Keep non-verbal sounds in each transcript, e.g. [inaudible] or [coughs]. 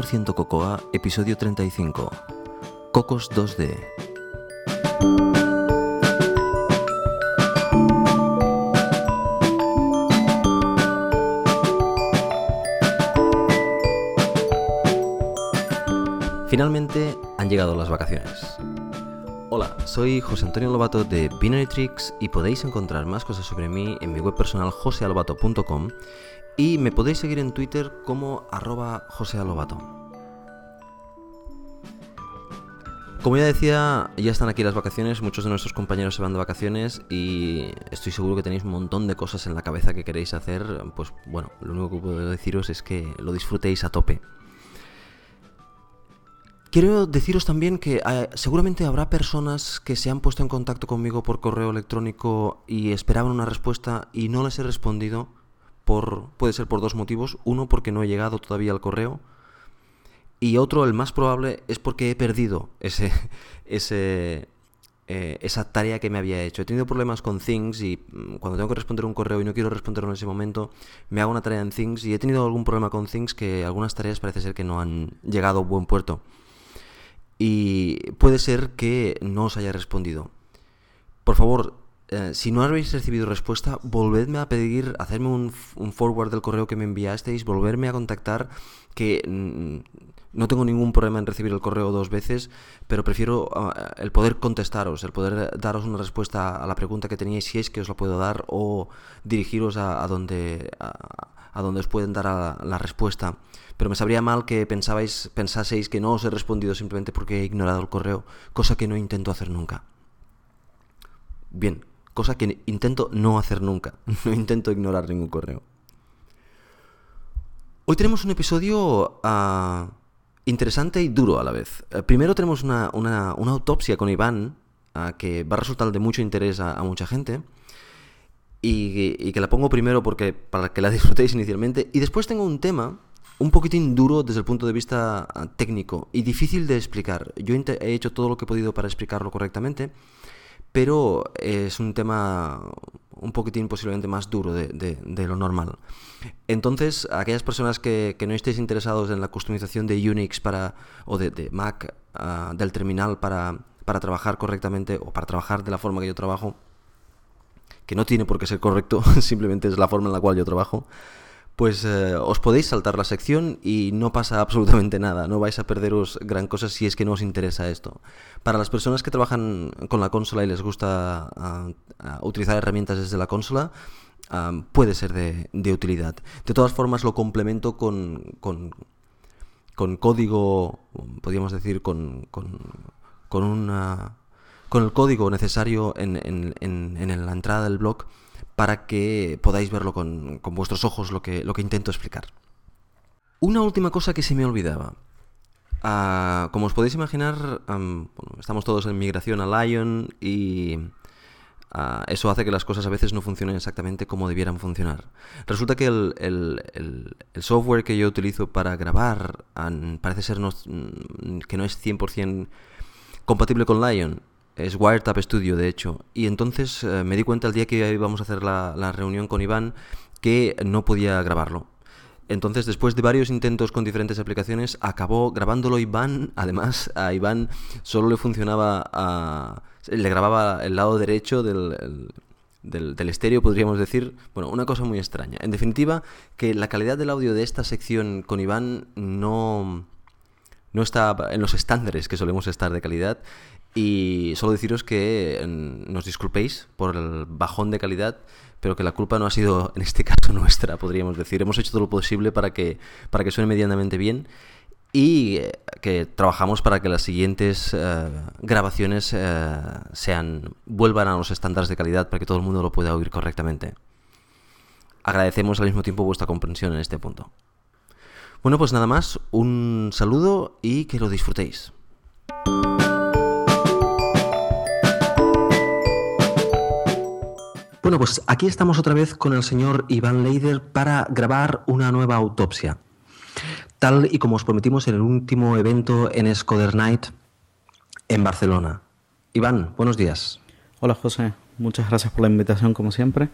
100% Cocoa, episodio 35. Cocos 2D. Finalmente han llegado las vacaciones. Hola, soy José Antonio Lobato de Binary Tricks y podéis encontrar más cosas sobre mí en mi web personal josealobato.com y me podéis seguir en Twitter como arroba josealobato. Como ya decía, ya están aquí las vacaciones, muchos de nuestros compañeros se van de vacaciones y estoy seguro que tenéis un montón de cosas en la cabeza que queréis hacer, pues bueno, lo único que puedo deciros es que lo disfrutéis a tope. Quiero deciros también que eh, seguramente habrá personas que se han puesto en contacto conmigo por correo electrónico y esperaban una respuesta y no les he respondido. Puede ser por dos motivos. Uno, porque no he llegado todavía al correo. Y otro, el más probable, es porque he perdido ese, [laughs] ese, eh, esa tarea que me había hecho. He tenido problemas con Things y mm, cuando tengo que responder un correo y no quiero responderlo en ese momento, me hago una tarea en Things y he tenido algún problema con Things que algunas tareas parece ser que no han llegado a buen puerto y puede ser que no os haya respondido. Por favor, eh, si no habéis recibido respuesta, volvedme a pedir, hacerme un, forward del correo que me enviasteis, volverme a contactar, que mm, no tengo ningún problema en recibir el correo dos veces, pero prefiero ah, el poder contestaros, el poder daros una respuesta a la pregunta que teníais, si es que os la puedo dar, o dirigiros a, donde, a, donde os pueden dar la respuesta pero me sabría mal que pensabais, pensaseis que no os he respondido simplemente porque he ignorado el correo, cosa que no intento hacer nunca. Bien, cosa que intento no hacer nunca, [laughs] no intento ignorar ningún correo. Hoy tenemos un episodio ah, interesante y duro a la vez. Eh, primero tenemos una, autopsia con Iván, ah, que va a resultar de mucho interés a, mucha gente. Y, y, que la pongo primero porque para que la [laughs] disfrutéis inicialmente. Y después tengo un tema un poquitín duro desde el punto de vista ah, técnico y difícil de explicar. Yo he hecho todo lo que he podido para explicarlo correctamente, pero es un tema un poquitín posiblemente más duro de, lo normal. Entonces, aquellas personas que, no estéis interesados en la customización de Unix para, o de, Mac ah, del terminal para, para trabajar correctamente o para trabajar de la forma que yo trabajo, que no tiene por qué ser correcto, [laughs] simplemente es la forma en la cual yo trabajo, pues eh, os podéis saltar la sección y no pasa [laughs] absolutamente nada, no vais a perderos gran cosa si es que no os interesa esto. Para las personas que trabajan con la consola y les gusta ah, ah, utilizar herramientas desde la consola, ah, puede ser de, utilidad. De todas formas, lo complemento con, con, código, podríamos decir, con, con, con, con el código necesario en, en, en la entrada del blog para que podáis verlo con, vuestros ojos lo que, lo que intento explicar. Una última cosa que se me olvidaba. Ah, como os podéis imaginar, estamos todos en migración a Lion y ah, eso hace que las cosas a veces no funcionen exactamente como debieran funcionar. Resulta que el, software que yo utilizo para grabar parece ser que no es 100% compatible con Lion es Wiretap Studio, de hecho. Y entonces eh, me di cuenta el día que íbamos a hacer la, reunión con Iván que no podía grabarlo. Entonces, después de varios intentos con diferentes aplicaciones, acabó grabándolo Iván. Además, a Iván solo le funcionaba a... Le grababa el lado derecho del, del, estéreo, podríamos decir. Bueno, una cosa muy extraña. En definitiva, que la calidad del audio de esta sección con Iván no, no está en los estándares que solemos estar de calidad y solo deciros que nos disculpéis por el bajón de calidad, pero que la culpa no ha sido [laughs] en este caso nuestra, podríamos decir. Hemos hecho todo lo posible para que, para que suene medianamente bien y eh, que trabajamos para que las siguientes eh, grabaciones eh, sean vuelvan a los estándares de calidad para que todo el mundo lo pueda oír correctamente. Agradecemos al mismo tiempo vuestra comprensión en este punto. Bueno, pues nada más, un saludo y que lo disfrutéis. Bueno, pues aquí estamos otra vez con el señor Iván Leider para grabar una nueva autopsia. Tal y como os prometimos en el último evento en Scoder Night en Barcelona. Iván, buenos días. Hola José, muchas gracias por la invitación como siempre.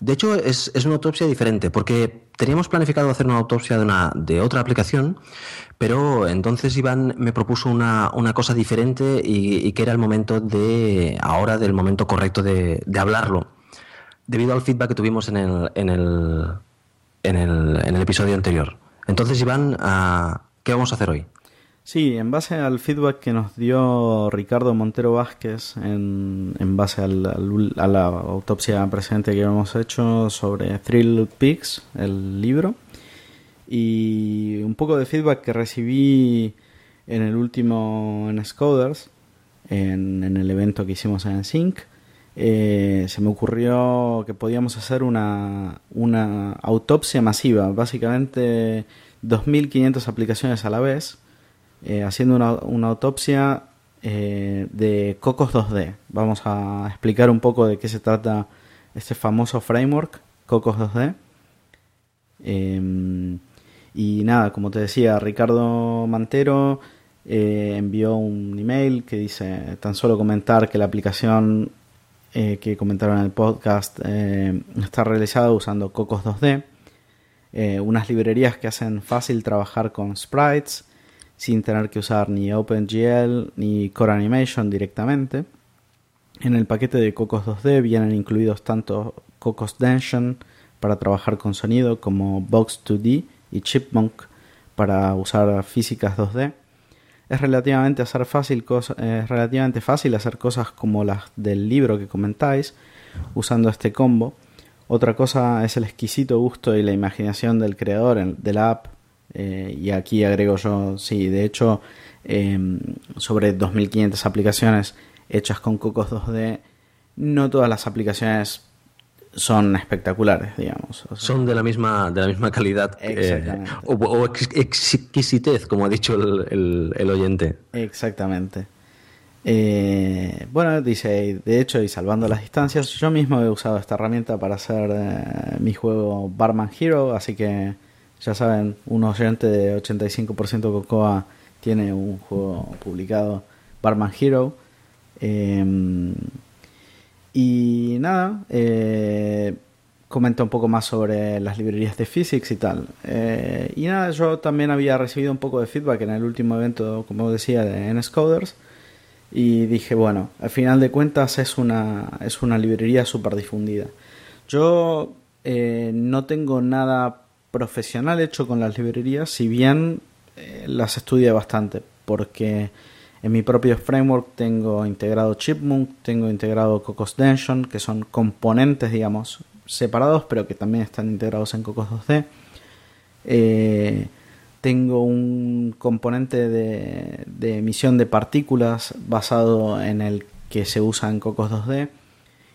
De hecho, es, una autopsia diferente, porque teníamos planificado hacer una autopsia de, una, de otra aplicación, pero entonces Iván me propuso una, cosa diferente y, que era el momento de, ahora, del momento correcto de, hablarlo, debido al feedback que tuvimos en el, en el, en el, en el episodio anterior. Entonces, Iván, ah, ¿qué vamos a hacer hoy? Sí, en base al feedback que nos dio Ricardo Montero Vázquez, en, en base a la autopsia presente que hemos hecho sobre Thrill Pigs, el libro, y un poco de feedback que recibí en el último en Scoders, en, el evento que hicimos en Sync, eh, se me ocurrió que podíamos hacer una, una autopsia masiva, básicamente 2.500 aplicaciones a la vez eh, haciendo una, autopsia eh, de Cocos 2D. Vamos a explicar un poco de qué se trata este famoso framework, Cocos 2D. Em, y nada, como te decía, Ricardo Mantero eh, envió un email que dice tan solo comentar que la aplicación que comentaron en el podcast está realizada usando Cocos 2D. unas librerías que hacen fácil trabajar con sprites, sin tener que usar ni OpenGL ni Core Animation directamente. En el paquete de Cocos 2D vienen incluidos tanto Cocos Dension para trabajar con sonido como Box 2D y Chipmunk para usar físicas 2D. Es relativamente, hacer fácil, es relativamente fácil hacer cosas como las del libro que comentáis usando este combo. Otra cosa es el exquisito gusto y la imaginación del creador de la app eh, y aquí agrego yo, sí, de hecho, em, sobre 2.500 aplicaciones hechas con Cocos 2D, no todas las aplicaciones son espectaculares, digamos. son de la misma, de la misma calidad eh, o, exquisitez, como ha dicho el, el, oyente. Exactamente. Eh, bueno, dice, de hecho, y salvando las distancias, yo mismo he usado esta herramienta para hacer mi juego Barman Hero, así que ya saben, un oyente de 85% Cocoa tiene un juego publicado, Barman Hero. Em, y nada, eh, comenta un poco más sobre las librerías de physics y tal. Eh, y nada, yo también había recibido un poco de feedback en el último evento, como decía, de NSCoders. Y dije, bueno, al final de cuentas es una, es una librería súper difundida. Yo eh, no tengo nada profesional hecho con las librerías, si bien eh, las estudia bastante, porque en mi propio framework tengo integrado Chipmunk, tengo integrado Cocos Dension, que son componentes, digamos, separados, pero que también están integrados en Cocos 2D. Eh, tengo un componente de, de, emisión de partículas basado en el que se usa en Cocos 2D.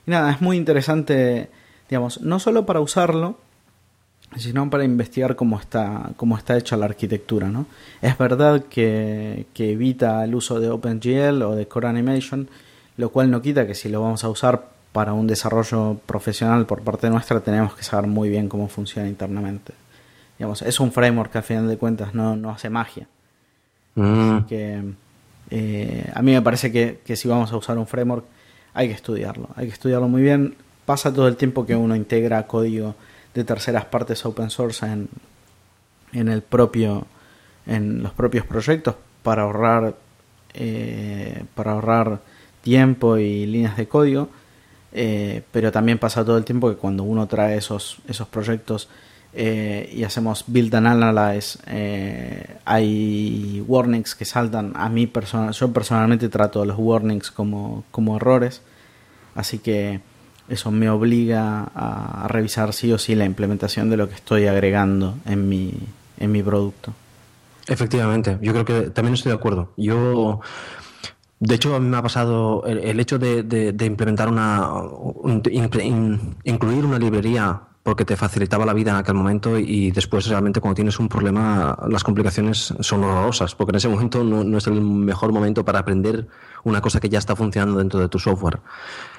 Y nada, es muy interesante, digamos, no solo para usarlo, sino para investigar cómo está, cómo está hecha la arquitectura. ¿no? Es verdad que, evita el uso de OpenGL o de Core Animation, lo cual no quita que si lo vamos a usar para un desarrollo profesional por parte nuestra tenemos que saber muy bien cómo funciona internamente. Digamos, es un framework que al final de cuentas no, no hace magia. Mm. Así que eh, a mí me parece que, que si vamos a usar un framework hay que estudiarlo, hay que estudiarlo muy bien. Pasa todo el tiempo que uno integra código de terceras partes open source en, en el propio en los propios proyectos para ahorrar eh, para ahorrar tiempo y líneas de código eh, pero también pasa todo el tiempo que cuando uno trae esos esos proyectos eh, y hacemos build and analyze hay warnings que saltan a mí personal yo personalmente trato los warnings como como errores así que eso me obliga a, revisar sí o sí la implementación de lo que estoy agregando en mi, en mi producto. Efectivamente, yo creo que también estoy de acuerdo. Yo, de hecho, a mí me ha pasado el, hecho de, implementar una, incluir una librería porque te facilitaba la vida en aquel momento y después realmente cuando tienes un problema las complicaciones son horrorosas, porque en ese momento no, es el mejor momento para aprender una cosa que ya está funcionando dentro de tu software.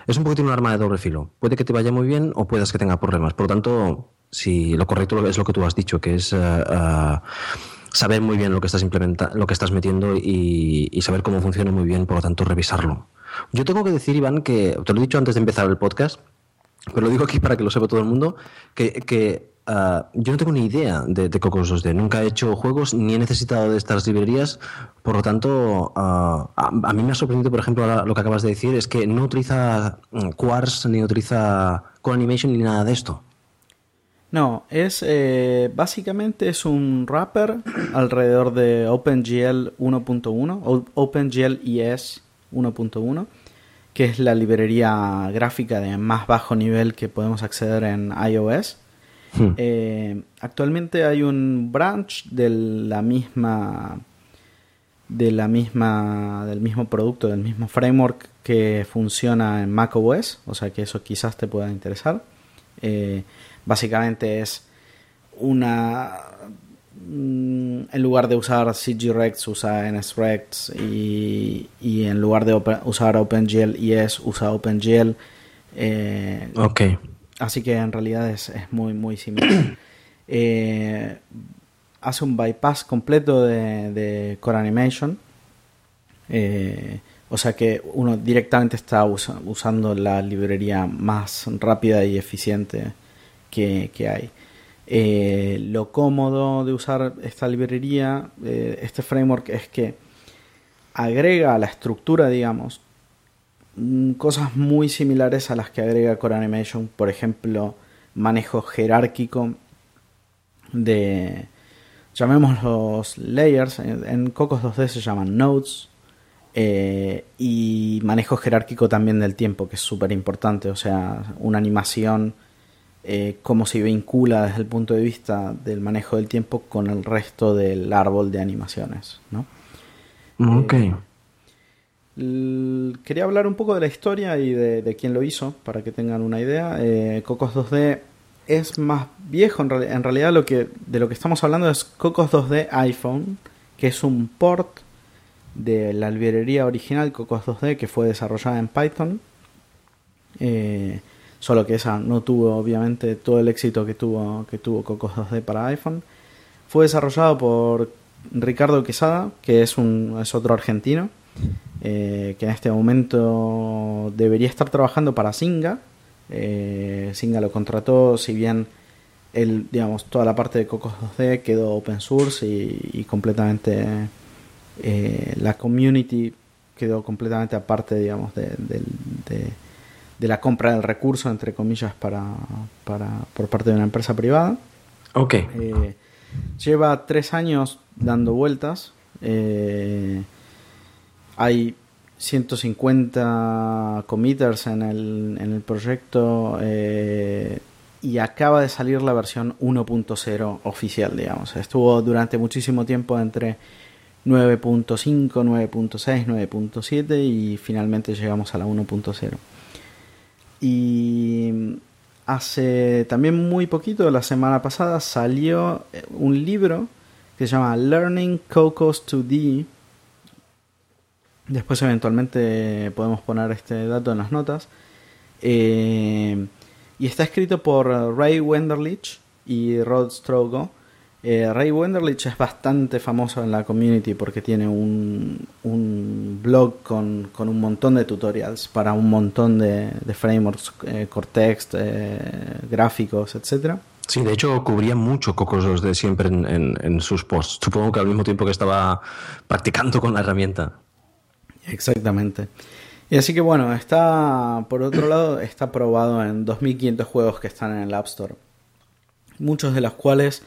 Es un poquito un arma de doble filo. Puede que te vaya muy bien o puedas que tenga problemas. Por lo tanto, si lo correcto es lo que tú has dicho, que es... Eh, eh, saber muy bien lo que estás implementando, lo que estás metiendo y, y, saber cómo funciona muy bien, por lo tanto revisarlo. Yo tengo que decir, Iván, que te lo he dicho antes de empezar el podcast, pero lo digo aquí para que lo sepa todo el mundo, que, ah, yo no tengo ni idea de, Cocos 2D. Nunca he hecho juegos ni he necesitado de estas librerías. Por lo tanto, ah, a, mí me ha sorprendido, por ejemplo, lo que acabas de decir, es que no utiliza mm, Quartz, ni utiliza Core Animation, ni nada de esto. No, es eh, básicamente es un wrapper alrededor de OpenGL 1.1, o OpenGL ES 1.1, que es la librería gráfica de más bajo nivel que podemos acceder en iOS. Hmm. Eh, actualmente hay un branch de la misma de la misma del mismo producto del mismo framework que funciona en macOS o sea que eso quizás te pueda interesar eh, Básicamente es una... Mm, en lugar de usar CGREX usa NSREX y, y en lugar de usar OpenGL ES usa OpenGL. Eh, ok. Así que en realidad es, muy, muy similar. [coughs] Eh, hace un bypass completo de, Core Animation. Eh, o sea que uno directamente está usando la librería más rápida y eficiente que, hay. Eh, lo cómodo de usar esta librería, este framework, es que agrega a la estructura, digamos, cosas muy similares a las que agrega Core Animation, por ejemplo, manejo jerárquico de, llamémoslos layers, en, Cocos 2D se llaman nodes, eh, y manejo jerárquico también del tiempo, que es súper importante, o sea, una animación eh, cómo se vincula desde el punto de vista del manejo del tiempo con el resto del árbol de animaciones. ¿no? Mm, ok. Eh, quería hablar un poco de la historia y de, quién lo hizo, para que tengan una idea. Eh, Cocos 2D es más viejo, en, realidad lo que, de lo que estamos hablando es Cocos 2D iPhone, que es un port de la librería original Cocos 2D que fue desarrollada en Python. Eh, solo que esa no tuvo obviamente todo el éxito que tuvo, que tuvo Cocos 2D para iPhone. Fue desarrollado por Ricardo Quesada, que es, un, es otro argentino, eh, que en este momento debería estar trabajando para Singa. Eh, Singa lo contrató, si bien el, digamos, toda la parte de Cocos 2D quedó open source y, completamente eh, la community quedó completamente aparte, digamos, de de la compra del recurso, entre comillas, para, para, por parte de una empresa privada. Ok. Eh, lleva tres años dando vueltas. Eh, hay 150 committers en el, en el proyecto eh, y acaba de salir la versión 1.0 oficial, digamos. Estuvo durante muchísimo tiempo entre 9.5, 9.6, 9.7 y finalmente llegamos a la 1.0. Y hace también muy poquito, la semana pasada, salió eh, un libro que se llama Learning Cocos 2D. Después eventualmente podemos poner este dato en las notas. Eh, y está escrito por Ray Wenderlich y Rod Strogo eh, Ray Wenderlich es bastante famoso en la community porque tiene un, un blog con, un montón de tutorials para un montón de, frameworks, eh, Cortex, eh, gráficos, etc. Sí, de hecho cubría mucho Cocos de siempre en, sus posts. Supongo que al mismo tiempo que estaba practicando con la herramienta. Exactamente. Y así que bueno, está, por otro lado, está probado en 2500 juegos que están en el App Store. Muchos de los cuales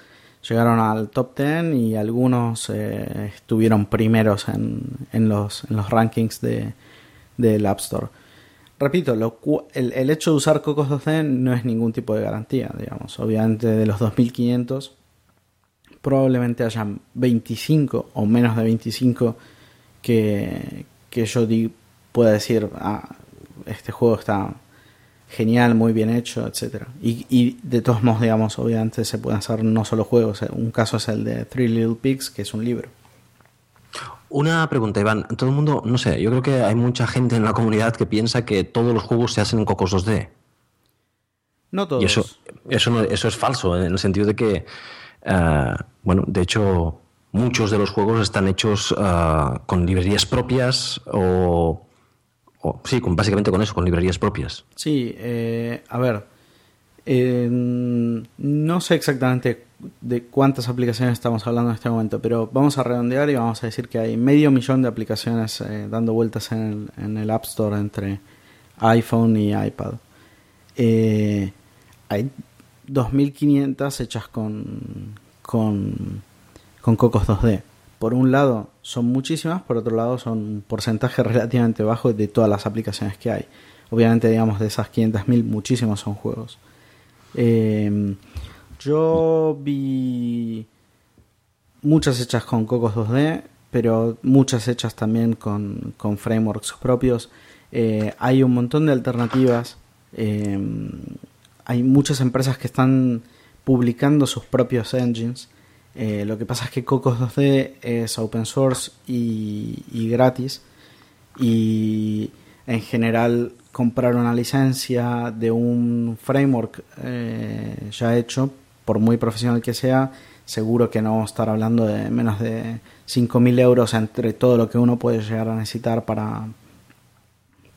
llegaron al top 10 y algunos eh, estuvieron primeros en, en, los, en los rankings de, del App Store. Repito, lo, el, el, hecho de usar Cocos 2D no es ningún tipo de garantía, digamos. Obviamente de los 2500 probablemente haya 25 o menos de 25 que, que yo pueda decir, ah, este juego está genial, muy bien hecho, etcétera. Y, de todos modos, digamos, obviamente se pueden hacer no solo juegos. Eh, un caso es el de Three Little Pigs, que es un libro. Una pregunta, Iván. Todo el mundo, no sé, yo creo que hay mucha gente en la comunidad que piensa que todos los juegos se hacen en Cocos 2D. No todos. Y eso, eso, eso es falso, en el sentido de que, eh, bueno, de hecho, muchos de los juegos están hechos eh, con librerías propias o sí, con, básicamente con eso, con librerías propias. Sí, eh, a ver, no sé exactamente de cuántas aplicaciones estamos hablando en este momento, pero vamos a redondear y vamos a decir que hay medio millón de aplicaciones eh, dando vueltas en el, en el, App Store entre iPhone y iPad. Eh, hay 2.500 hechas con, con, con Cocos 2D. Por un lado son muchísimas, por otro lado son un porcentaje [laughs] relativamente bajo de todas las aplicaciones que hay. Obviamente, digamos, de esas 500.000, muchísimos son juegos. Eh, yo vi muchas hechas con Cocos 2D, pero muchas hechas también con, frameworks propios. Eh, hay un montón de alternativas. Eh, hay muchas empresas que están publicando sus propios engines. Eh, lo que pasa es que Cocos 2D es open source y, gratis. Y en general comprar una licencia de un framework ya hecho por muy profesional que sea, seguro que no vamos a estar hablando de menos de 5.000 euros entre todo lo que uno puede llegar a necesitar para,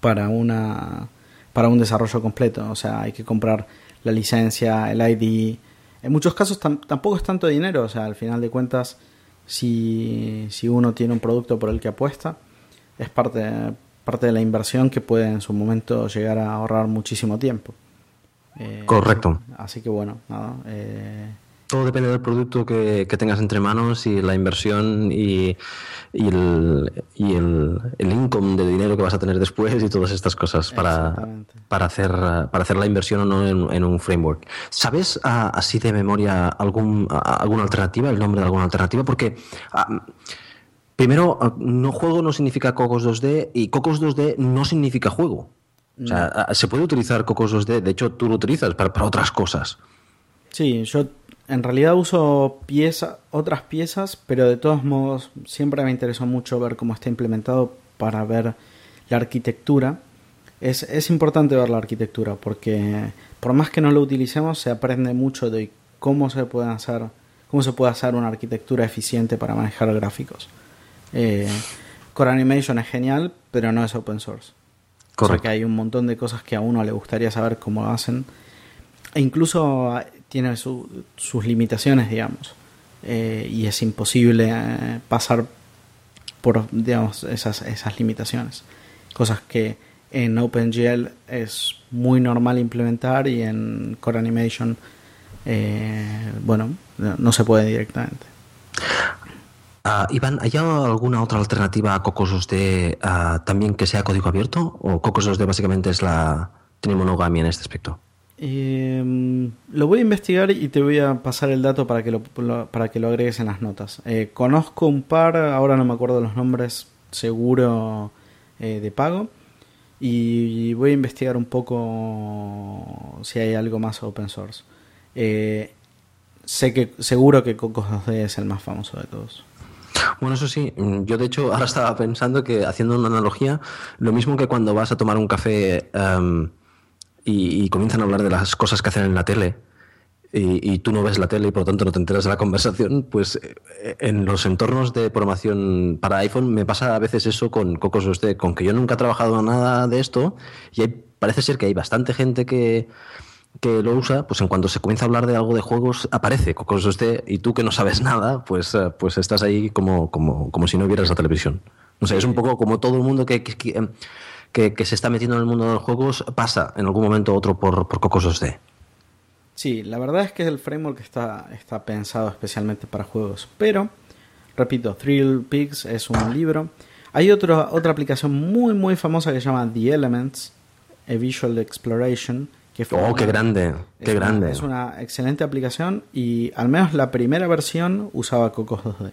para, una, para un desarrollo completo. O sea, hay que comprar la licencia, el ID. En muchos casos tampoco es tanto dinero. O sea, al final de cuentas, si, si uno tiene un producto por el que apuesta, es parte, parte de la inversión que puede en su momento llegar a ahorrar muchísimo tiempo. Eh, Correcto. Así que bueno, nada. Eh, Todo depende del producto que, tengas entre manos y la inversión y, y, el, y el, income de dinero que vas a tener después y todas estas cosas para, para, hacer, para hacer la inversión o no en, un framework. ¿Sabes así de memoria algún, alguna alternativa, el nombre de alguna alternativa? Porque... Primero, no juego no significa Cocos 2D y Cocos 2D no significa juego. O sea, se puede utilizar Cocos 2D, de hecho tú lo utilizas para, otras cosas. Sí, yo en realidad uso pieza, otras piezas, pero de todos modos siempre me interesó mucho ver cómo está implementado para ver la arquitectura. Es, es importante ver la arquitectura porque por más que no lo utilicemos se aprende mucho de cómo se puede hacer, cómo se puede hacer una arquitectura eficiente para manejar gráficos. Eh, Core Animation es genial, pero no es open source. Correcto. que hay un montón de cosas que a uno le gustaría saber cómo hacen. E incluso ah, tiene sus limitaciones, digamos. Eh, y es imposible eh, pasar por digamos, esas, esas limitaciones. Cosas que en OpenGL es muy normal implementar y en Core Animation, eh, bueno, no se puede directamente. Uh, Iván, ¿hay alguna otra alternativa a Cocos 2D uh, también que sea código abierto? ¿O Cocos 2D básicamente es la tiene monogamia en este aspecto? Eh, lo voy a investigar y te voy a pasar el dato para que lo, para que lo agregues en las notas. Eh, conozco un par, ahora no me acuerdo los nombres, seguro eh, de pago. Y voy a investigar un poco si hay algo más open source. Eh, sé que seguro que Cocos 2D es el más famoso de todos. Bueno, eso sí, mm, yo de hecho ahora estaba pensando que haciendo una analogía, lo mismo que cuando vas a tomar un café em, y, comienzan a hablar de las cosas que hacen en la tele y, tú no ves la tele y por lo tanto no te enteras de la [laughs] conversación, pues eh, en los entornos de programación para iPhone me pasa a veces eso con Cocos usted, con que yo nunca he trabajado nada de esto y parece ser que hay bastante gente que que lo usa, pues en cuanto se comienza a hablar de algo de juegos, aparece Cocos usted y tú que no sabes [laughs] nada, pues, eh, pues estás ahí como, como, como si no vieras la televisión. No sé, es un poco como todo el mundo que, que, que, se está metiendo en el mundo de los juegos pasa en algún momento otro por, por Cocos 2D. Sí, la verdad es que el framework está, está pensado especialmente para juegos, pero, repito, Thrill Pigs es un libro. Hay otro, otra aplicación muy muy famosa que se llama The Elements, a Visual Exploration, oh, qué grande, qué grande. es una excelente aplicación y al menos la primera versión usaba Cocos 2D.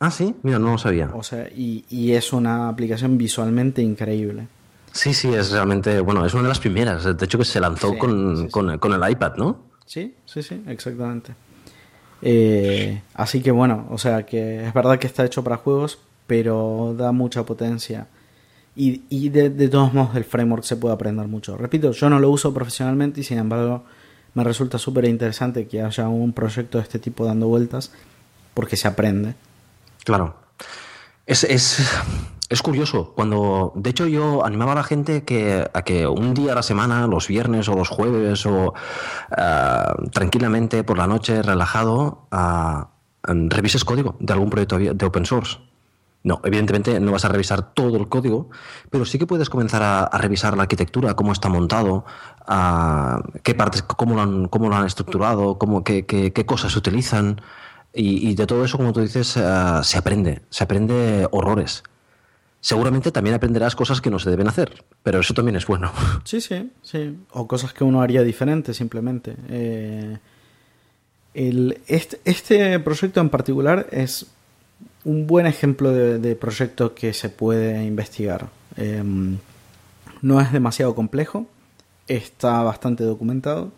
Ah, sí, mira, no lo sabía. O sea, y, y es una aplicación visualmente increíble. Sí, sí, es realmente, bueno, es una de las primeras, de hecho que se lanzó con, con, con, el iPad, ¿no? Sí, sí, sí, exactamente. Eh, así que bueno, o sea que es verdad que está hecho para juegos, pero da mucha potencia y, de, todos modos del framework se puede aprender mucho. Repito, yo no lo uso profesionalmente y sin embargo me resulta súper interesante que haya un proyecto de este tipo dando vueltas porque se aprende. Claro. Es, es, es curioso. Cuando, de hecho, yo animaba a la gente que, a que un día a la semana, los viernes o los jueves o ah, tranquilamente por la noche, relajado, uh, revises código de algún proyecto de open source. No, evidentemente no vas a revisar todo el código, pero sí que puedes comenzar a, revisar la arquitectura, cómo está montado, qué partes, cómo lo han, estructurado, cómo, qué, cosas se utilizan. Y, de todo eso, como tú dices, ah, se aprende, se aprende horrores. Seguramente también aprenderás cosas que no se deben hacer, pero eso también es bueno. [laughs] Sí, sí, sí. O cosas que uno haría diferente, simplemente. Eh, este, este, proyecto en particular es un buen ejemplo de, proyecto que se puede investigar. Em, no es demasiado complejo, está bastante documentado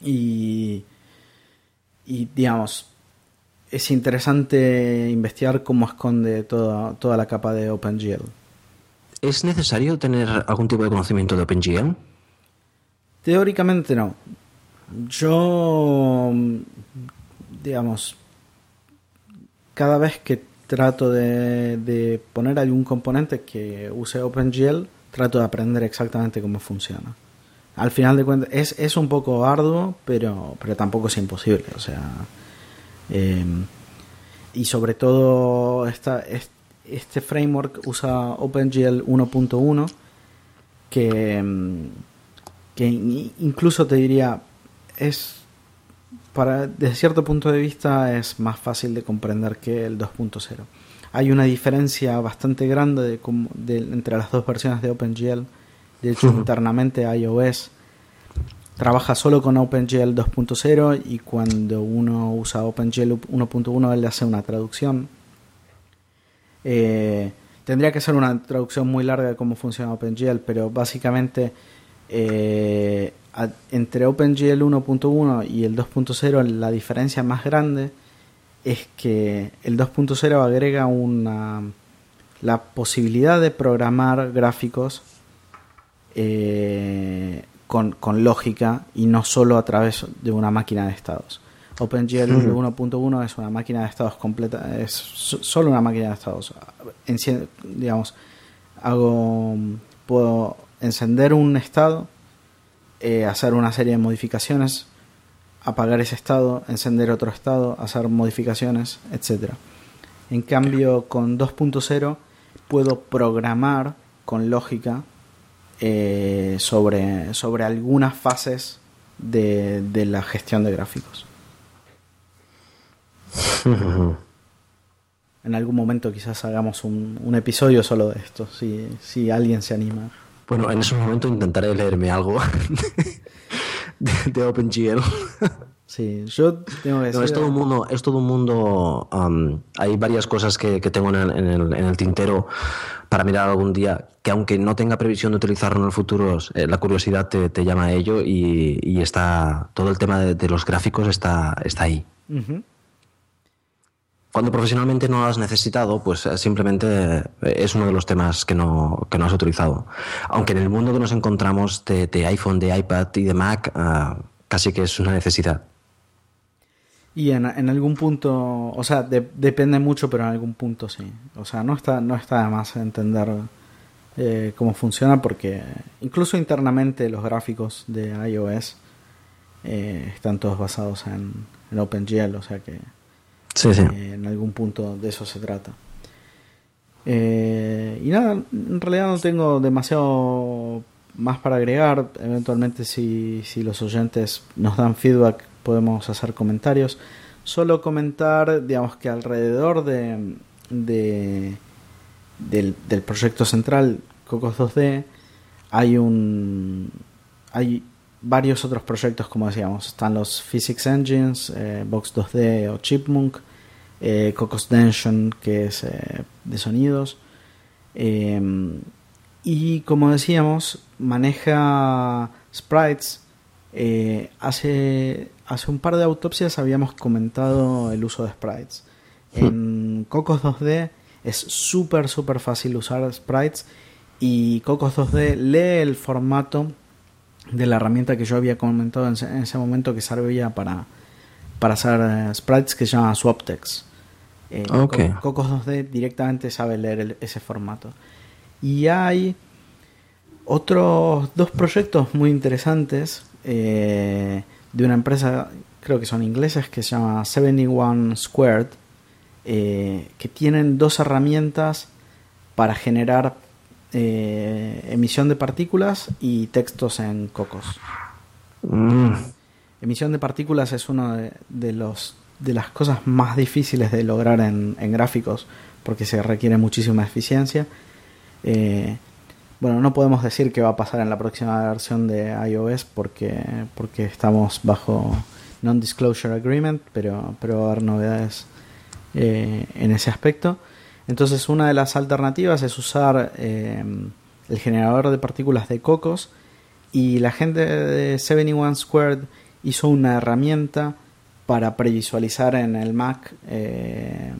y, y digamos, es interesante investigar cómo esconde toda, toda la capa de OpenGL. ¿Es necesario tener algún tipo de conocimiento de OpenGL? Teóricamente no. Yo, digamos, cada vez que trato de, poner algún componente que use OpenGL, trato de aprender exactamente cómo funciona. Al final de cuentas, es, es un poco arduo, pero, pero tampoco es imposible. O sea, em, y sobre todo esta, este framework usa OpenGL 1.1 que, em, que incluso te diría es para desde cierto punto de vista es más fácil de comprender que el 2.0. Hay una diferencia bastante grande de, entre las dos versiones de OpenGL. De hecho, [laughs] internamente iOS trabaja solo con OpenGL 2.0 y cuando uno usa OpenGL 1.1 él le hace una traducción. Eh, tendría que ser una traducción muy larga de cómo funciona OpenGL, pero básicamente eh, entre OpenGL 1.1 y el 2.0 la diferencia más grande es que el 2.0 agrega una la posibilidad de programar gráficos eh, con, lógica y no solo a través de una máquina de estados. OpenGL 1.1 es una máquina de estados completa, es solo una máquina de estados. digamos, hago, puedo encender un estado eh, hacer una serie de modificaciones, apagar ese estado, encender otro estado, hacer modificaciones, etc. En cambio, con 2.0 puedo programar con lógica eh, sobre, sobre algunas fases de, de la gestión de gráficos. [laughs] en algún momento quizás hagamos un, un episodio solo de esto, si, si alguien se anima. Bueno, en ese momento intentaré leerme algo [laughs] de, OpenGL. Sí, yo tengo que decir... es todo un mundo, es todo un mundo hay varias cosas que, tengo en el, tintero para mirar algún día, que aunque no tenga previsión de utilizarlo en el futuro, eh, la curiosidad te, llama a ello y, está todo el tema de, los gráficos está, está ahí. Cuando profesionalmente no lo has necesitado, pues eh, simplemente eh, es uno de los temas que no, que no has utilizado. Aunque en el mundo que nos encontramos de, iPhone, de iPad y de Mac, ah, casi que es una necesidad. Y en, algún punto, o sea, depende mucho, pero en algún punto sí. O sea, no está, no está de más entender eh, cómo funciona porque incluso internamente los gráficos de iOS están todos basados en, en OpenGL, o sea que eh, en algún punto de eso se trata. Eh, y nada, en realidad no tengo demasiado más para agregar. Eventualmente si, si los oyentes nos dan feedback podemos hacer comentarios. Solo comentar, digamos que alrededor de, de del, proyecto central Cocos 2D hay un hay varios otros proyectos, como decíamos. Están los Physics Engines, eh, Box 2D o Chipmunk, eh, Cocos Dension, que es eh, de sonidos. Em, y como decíamos, maneja sprites. hace, hace un par de autopsias habíamos comentado el uso de sprites. Hmm. En Cocos 2D es súper, súper fácil usar sprites. Y Cocos 2D lee el formato de la herramienta que yo había comentado en ese, momento que servía para, para hacer eh, sprites que se llama Swaptex. Eh. Co- Cocos 2D directamente sabe leer el- ese formato. Y hay otros dos proyectos muy interesantes eh, de una empresa, creo que son ingleses, que se llama 71 Squared, eh, que tienen dos herramientas para generar eh, emisión de partículas y textos en cocos. Mm, Emisión de partículas es una de, de los, de las cosas más difíciles de lograr en, en gráficos porque se requiere muchísima eficiencia. Eh, bueno, no podemos decir qué va a pasar en la próxima versión de iOS porque, porque estamos bajo non-disclosure agreement, pero, pero va a haber novedades eh, en ese aspecto. Entonces una de las alternativas es usar eh, el generador de partículas de cocos y la gente de 71 Squared hizo una herramienta para previsualizar en el Mac eh,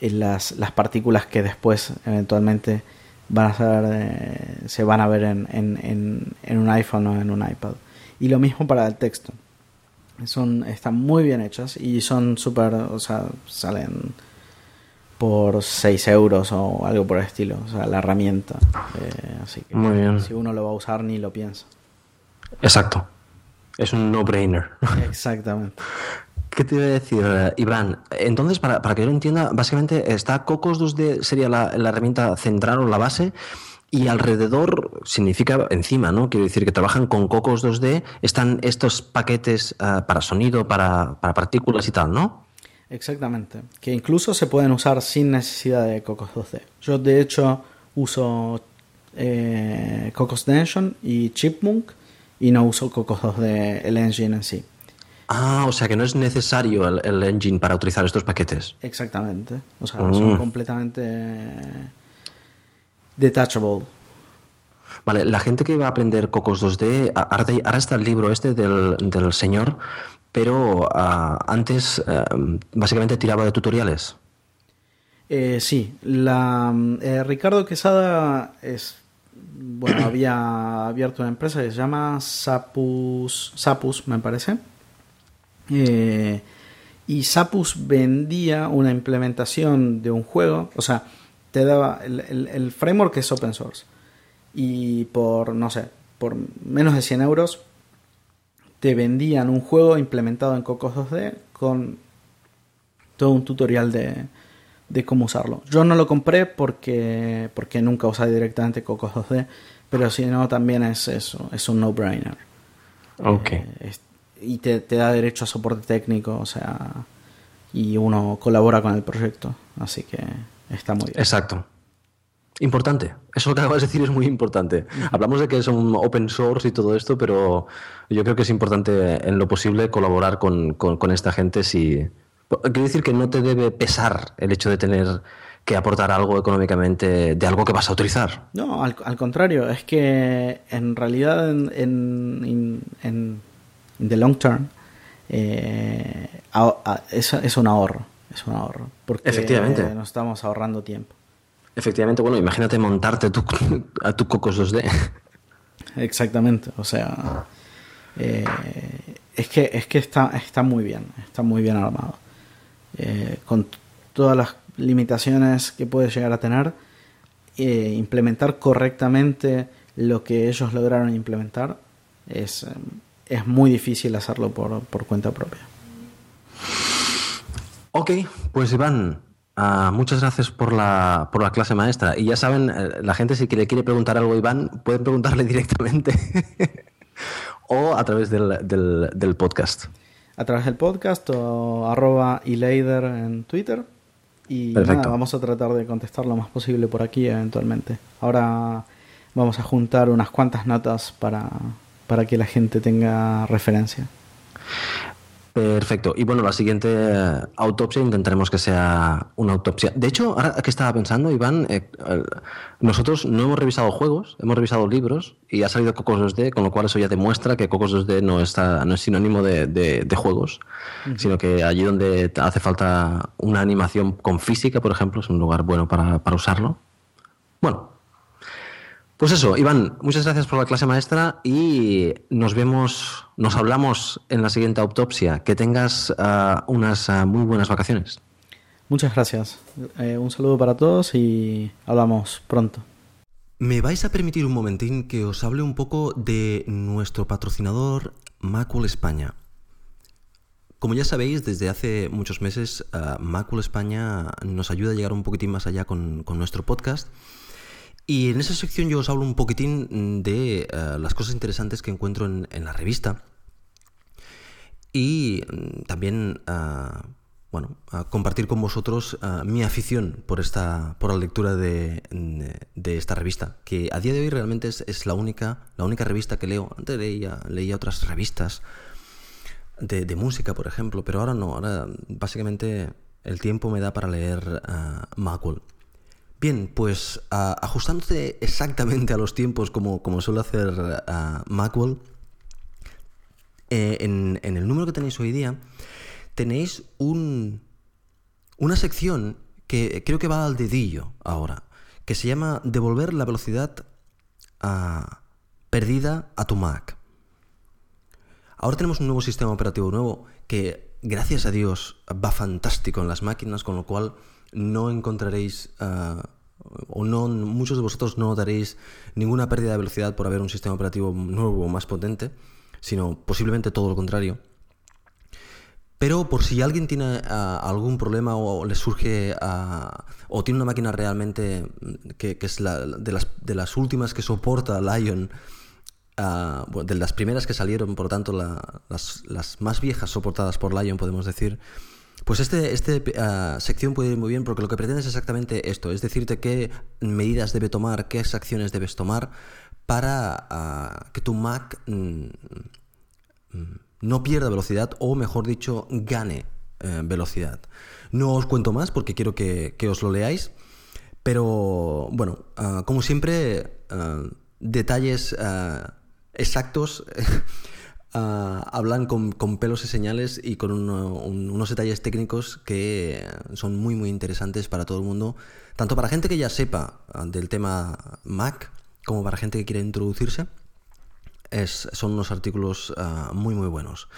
las, las partículas que después eventualmente van a ser, eh, se van a ver en, en- en- en un iPhone o en un iPad. Y lo mismo para el texto. Son, están muy bien hechas y son súper, o sea, salen por 6 euros o algo por el estilo, o sea, la herramienta. Eh, así que Muy bien. si uno lo va a usar ni lo piensa. exacto. Es un no-brainer. Exactamente. [laughs] ¿Qué te iba a decir, eh, Iván? Entonces, para, que yo lo entienda, básicamente está Cocos 2D sería la, herramienta central o la base y alrededor significa encima, ¿no? Quiero decir que trabajan con Cocos 2D, están estos paquetes eh, para sonido, para, partículas y tal, ¿no? Exactamente. Que incluso se pueden usar sin necesidad de Cocos 2D. Yo de hecho uso eh, Cocos Dungeon y Chipmunk y no uso Cocos 2D, el engine en sí. Ah, o sea que no es necesario el, el engine para utilizar estos paquetes. Exactamente. O sea, Mm. son completamente eh, detachable. Vale, la gente que va a aprender Cocos 2D, a- ahora, te- ahora está el libro este del, del señor, pero ah, antes eh, básicamente tiraba de tutoriales. Eh, sí, la, eh, Ricardo Quesada es, bueno, [clears throat] había abierto una empresa que se llama Sapus, Sapus me parece. Eh, y Sapus vendía una implementación de un juego, o sea, te daba el, el- el framework es open source y por, no sé, por menos de 100 euros te vendían un juego implementado en Cocos 2D con todo un tutorial de, de cómo usarlo. Yo no lo compré porque, porque nunca usé directamente Cocos 2D, pero si no también es eso, es un no-brainer. Ok. Eh, es- y te, te da derecho a soporte técnico, o sea, y uno colabora con el proyecto, así que está muy bien. Exacto. Importante. Eso que acabas de decir es muy importante. Hablamos de que es un open source y todo esto, pero yo creo que es importante en lo posible colaborar con, con- con esta gente si... Quiero decir que no te debe pesar el hecho de tener que aportar algo económicamente de algo que vas a utilizar. No, al, al contrario, es que en realidad en, en, en- in the long term eh, a- a- es, es un ahorro, es un ahorro, porque Efectivamente. nos estamos ahorrando tiempo. Efectivamente, bueno, imagínate montarte tu, [laughs] a tu Cocos 2D. Exactamente, o sea, eh, es que es que está está muy bien, está muy bien armado, Eh, con todas las limitaciones que puede llegar a tener, eh, implementar correctamente lo que ellos lograron implementar es eh, es muy difícil hacerlo por, por cuenta propia. Ok, pues Iván, ah, muchas gracias por la, por la clase maestra. Y ya saben, eh, la gente si le quiere preguntar algo a Iván, pueden preguntarle [laughs] directamente [laughs] o a través del, del- del podcast. A través del podcast o arroba ileider en Twitter. Y nada, vamos a tratar de contestar lo más posible por aquí eventualmente. Ahora vamos a juntar unas cuantas notas para, para que la gente tenga referencia. Perfecto. Y bueno, la siguiente eh, autopsia intentaremos que sea una autopsia. De hecho, ahora que estaba pensando, Iván, eh, eh, nosotros no hemos revisado juegos, hemos revisado libros y ha salido Cocos 2D, con lo cual eso ya demuestra que Cocos 2D no, está, no es sinónimo de, de- de juegos, sino que allí donde hace falta una animación con física, por ejemplo, es un lugar bueno para, para usarlo. Bueno, pues eso, Iván, muchas gracias por la clase maestra y nos vemos, nos hablamos en la siguiente autopsia. Que tengas ah, unas ah, muy buenas vacaciones. Muchas gracias. Eh, un saludo para todos y hablamos pronto. Me vais a permitir un momentín que os hable un poco de nuestro patrocinador Macul España. Como ya sabéis, desde hace muchos meses uh, Macul España nos ayuda a llegar un poquitín más allá con, con, nuestro podcast. Y en esa sección yo os hablo un poquitín de uh, las cosas interesantes que encuentro en, la revista. Y mm, también uh, bueno, compartir con vosotros uh, mi afición por esta, por la lectura de, de, esta revista, que a día de hoy realmente es, la única, la única revista que leo. Antes leía, leía otras revistas de, de, música, por ejemplo, pero ahora no. Ahora básicamente el tiempo me da para leer uh, Macul. Bien, pues uh, ajustándose exactamente a los tiempos como, como suele hacer Macul, eh, en, en el número que tenéis hoy día tenéis un, una sección que creo que va al dedillo ahora, que se llama Devolver la velocidad perdida a tu Mac. Ahora tenemos un nuevo sistema operativo nuevo que, gracias a Dios, va fantástico en las máquinas, con lo cual no encontraréis... Uh, o no, muchos de vosotros no notaréis ninguna pérdida de velocidad por haber un sistema operativo nuevo o más potente, sino posiblemente todo lo contrario. Pero por si alguien tiene uh, algún problema o le surge uh, o tiene una máquina realmente mm, que, es la, de, las, de, las, últimas que soporta Lion, uh, de las primeras que salieron, por lo tanto la, las, las, más viejas soportadas por Lion, podemos decir, pues este, este sección puede ir muy bien porque lo que pretende es exactamente esto, es decirte qué medidas debe tomar, qué acciones debes tomar para que tu Mac... Mm, mm, no pierda velocidad o, mejor dicho, gane eh, velocidad. No os cuento más porque quiero que, que os lo leáis, pero bueno, uh, como siempre, detalles [laughs] exactos hablan con, pelos y señales y con un, un, unos detalles técnicos que son muy muy interesantes para todo el mundo, tanto para gente que ya sepa del tema Mac como para gente que quiere introducirse es, son unos artículos uh, muy muy buenos.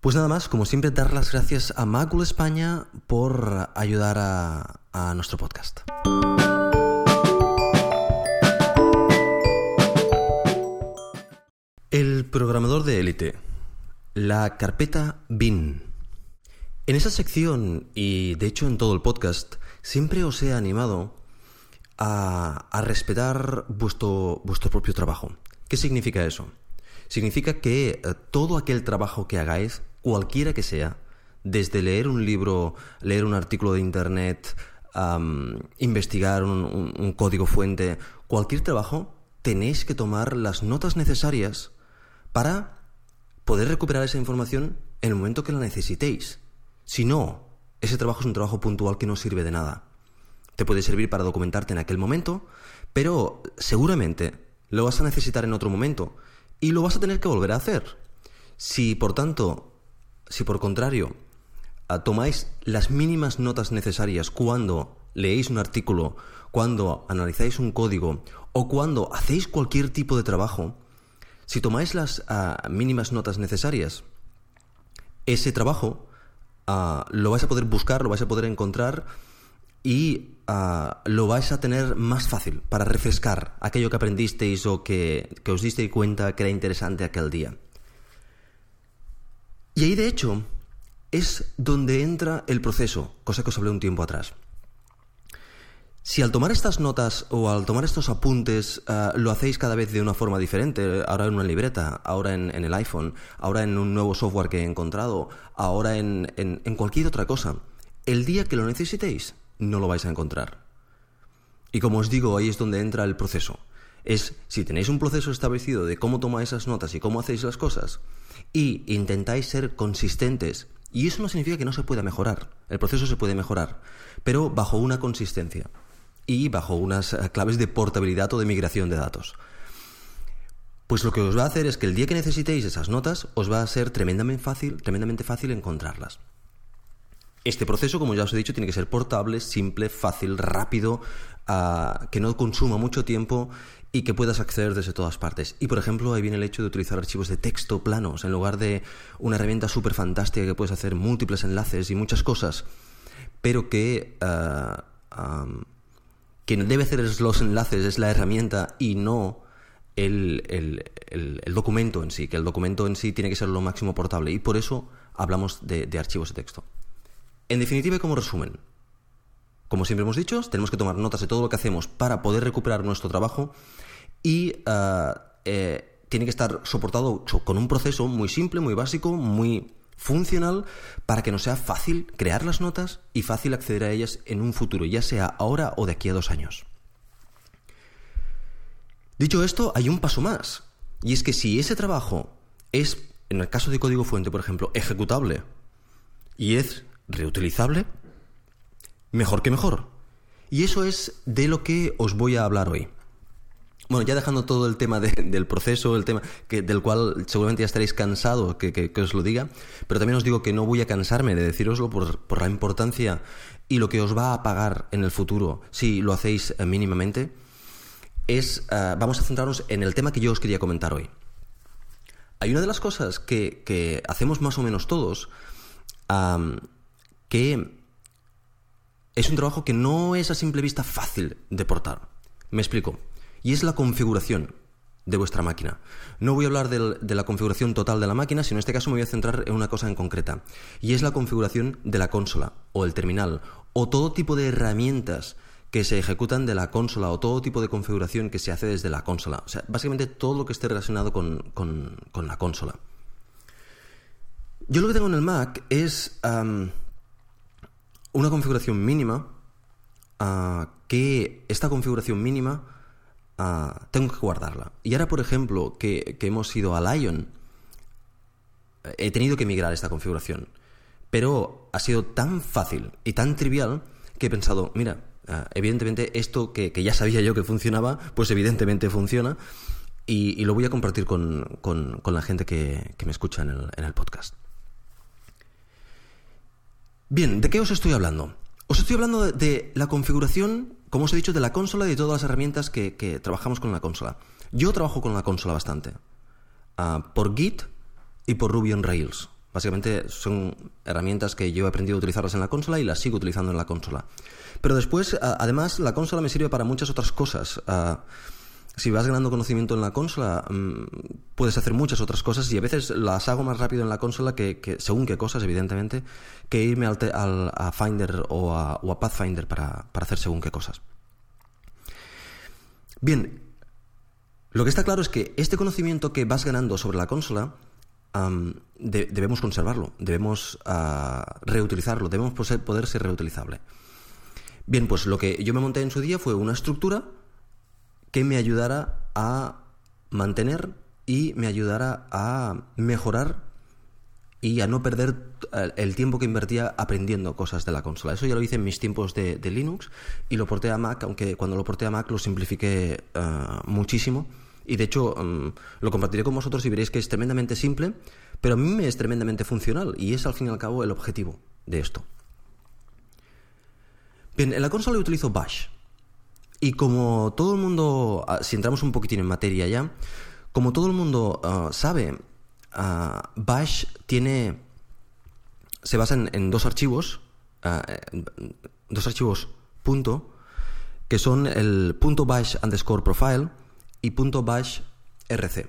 Pues nada más, como siempre, dar las gracias a Macul España por ayudar a nuestro podcast. El programador de élite. La carpeta bin. En esa sección, y de hecho en todo el podcast, siempre os he animado a, a respetar vuestro, vuestro propio trabajo. ¿Qué significa eso? Significa que eh, todo aquel trabajo que hagáis, cualquiera que sea, desde leer un libro, leer un artículo de internet, investigar un, un código fuente, cualquier trabajo, tenéis que tomar las notas necesarias para poder recuperar esa información en el momento que la necesitéis. Si no, ese trabajo es un trabajo puntual que no sirve de nada. Te puede servir para documentarte en aquel momento, pero seguramente lo vas a necesitar en otro momento y lo vas a tener que volver a hacer. Si, por tanto, si por contrario, tomáis las mínimas notas necesarias cuando leéis un artículo, cuando analizáis un código o cuando hacéis cualquier tipo de trabajo, si tomáis las uh, mínimas notas necesarias, ese trabajo uh, lo vais a poder buscar, lo vais a poder encontrar y uh, lo vais a tener más fácil para refrescar aquello que aprendisteis o que, que os disteis cuenta que era interesante aquel día. Y ahí, de hecho, es donde entra el proceso, cosa que os hablé un tiempo atrás. Si al tomar estas notas o al tomar estos apuntes uh, lo hacéis cada vez de una forma diferente, ahora en una libreta, ahora en, el iPhone, ahora en un nuevo software que he encontrado, ahora en cualquier otra cosa, el día que lo necesitéis, no lo vais a encontrar. Y como os digo, ahí es donde entra el proceso. Es si tenéis un proceso establecido de cómo tomáis esas notas y cómo hacéis las cosas, y intentáis ser consistentes, y eso no significa que no se pueda mejorar, el proceso se puede mejorar, pero bajo una consistencia y bajo unas eh, claves de portabilidad o de migración de datos. Pues lo que os va a hacer es que el día que necesitéis esas notas, os va a ser tremendamente fácil, tremendamente fácil encontrarlas. Este proceso, como ya os he dicho, tiene que ser portable, simple, fácil, rápido, uh, que no consuma mucho tiempo y que puedas acceder desde todas partes. Y por ejemplo, ahí viene el hecho de utilizar archivos de texto planos en lugar de una herramienta súper fantástica que puedes hacer múltiples enlaces y muchas cosas. pero que uh, quien debe hacer los enlaces es la herramienta y no el, el, documento en sí, que el documento en sí tiene que ser lo máximo portable y por eso hablamos de, archivos de texto. En definitiva, como resumen, como siempre hemos dicho, tenemos que tomar notas de todo lo que hacemos para poder recuperar nuestro trabajo y uh, eh, tiene que estar soportado con un proceso muy simple, muy básico, muy funcional para que nos sea fácil crear las notas y fácil acceder a ellas en un futuro, ya sea ahora o de aquí a dos años. Dicho esto, hay un paso más. Y es que si ese trabajo es, en el caso de código fuente, por ejemplo, ejecutable y es reutilizable, mejor que mejor. Y eso es de lo que os voy a hablar hoy. Bueno, ya dejando todo el tema del proceso, el tema que, del cual seguramente ya estaréis cansados que, os lo diga, pero también os digo que no voy a cansarme de deciroslo por, la importancia y lo que os va a pagar en el futuro si lo hacéis eh, mínimamente, es, eh, vamos a centrarnos en el tema que yo os quería comentar hoy. Hay una de las cosas que hacemos más o menos todos, que es un trabajo que no es a simple vista fácil de portar. Me explico y es la configuración de vuestra máquina. No voy a hablar de la configuración total de la máquina, sino en este caso me voy a centrar en una cosa en concreta, y es la configuración de la consola o el terminal, o todo tipo de herramientas que se ejecutan de la consola o todo tipo de configuración que se hace desde la consola. O sea, básicamente todo lo que esté relacionado con, la consola. Yo lo que tengo en el Mac es una configuración mínima, ah, que esta configuración mínima Tengo que guardarla. Y ahora, por ejemplo, que, hemos ido a Lion, he tenido que migrar esta configuración. Pero ha sido tan fácil y tan trivial que he pensado, mira, ah, evidentemente esto que, ya sabía yo que funcionaba, pues evidentemente funciona. Y, lo voy a compartir con, la gente que, me escucha en el podcast. Bien, ¿de qué os estoy hablando? Os estoy hablando de, la configuración, como os he dicho, de la consola y de todas las herramientas que, trabajamos con la consola. Yo trabajo con la consola bastante. Ah, por Git y por Ruby on Rails. Básicamente son herramientas que yo he aprendido a utilizarlas en la consola y las sigo utilizando en la consola. Pero después, además, la consola me sirve para muchas otras cosas. Ah, si vas ganando conocimiento en la consola, mm, puedes hacer muchas otras cosas y a veces las hago más rápido en la consola que, según qué cosas, evidentemente, que irme al, a Finder o a, Pathfinder para, hacer según qué cosas. Bien, lo que está claro es que este conocimiento que vas ganando sobre la consola debemos conservarlo, debemos ah, reutilizarlo, debemos poder ser reutilizable. Bien, pues lo que yo me monté en su día fue una estructura que me ayudara a mantener y me ayudara a mejorar y a no perder el tiempo que invertía aprendiendo cosas de la consola. Eso ya lo hice en mis tiempos de, Linux y lo porté a Mac, aunque cuando lo porté a Mac lo simplifiqué eh, muchísimo. Y de hecho mm, lo compartiré con vosotros y veréis que es tremendamente simple, pero a mí me es tremendamente funcional y es al fin y al cabo el objetivo de esto. Bien, en la consola utilizo Bash. Y como todo el mundo, ah, si entramos un poquitín en materia ya, como todo el mundo ah, sabe, ah, Bash tiene. se basa en, dos archivos, dos archivos punto, que son el punto bash underscore profile y punto rc.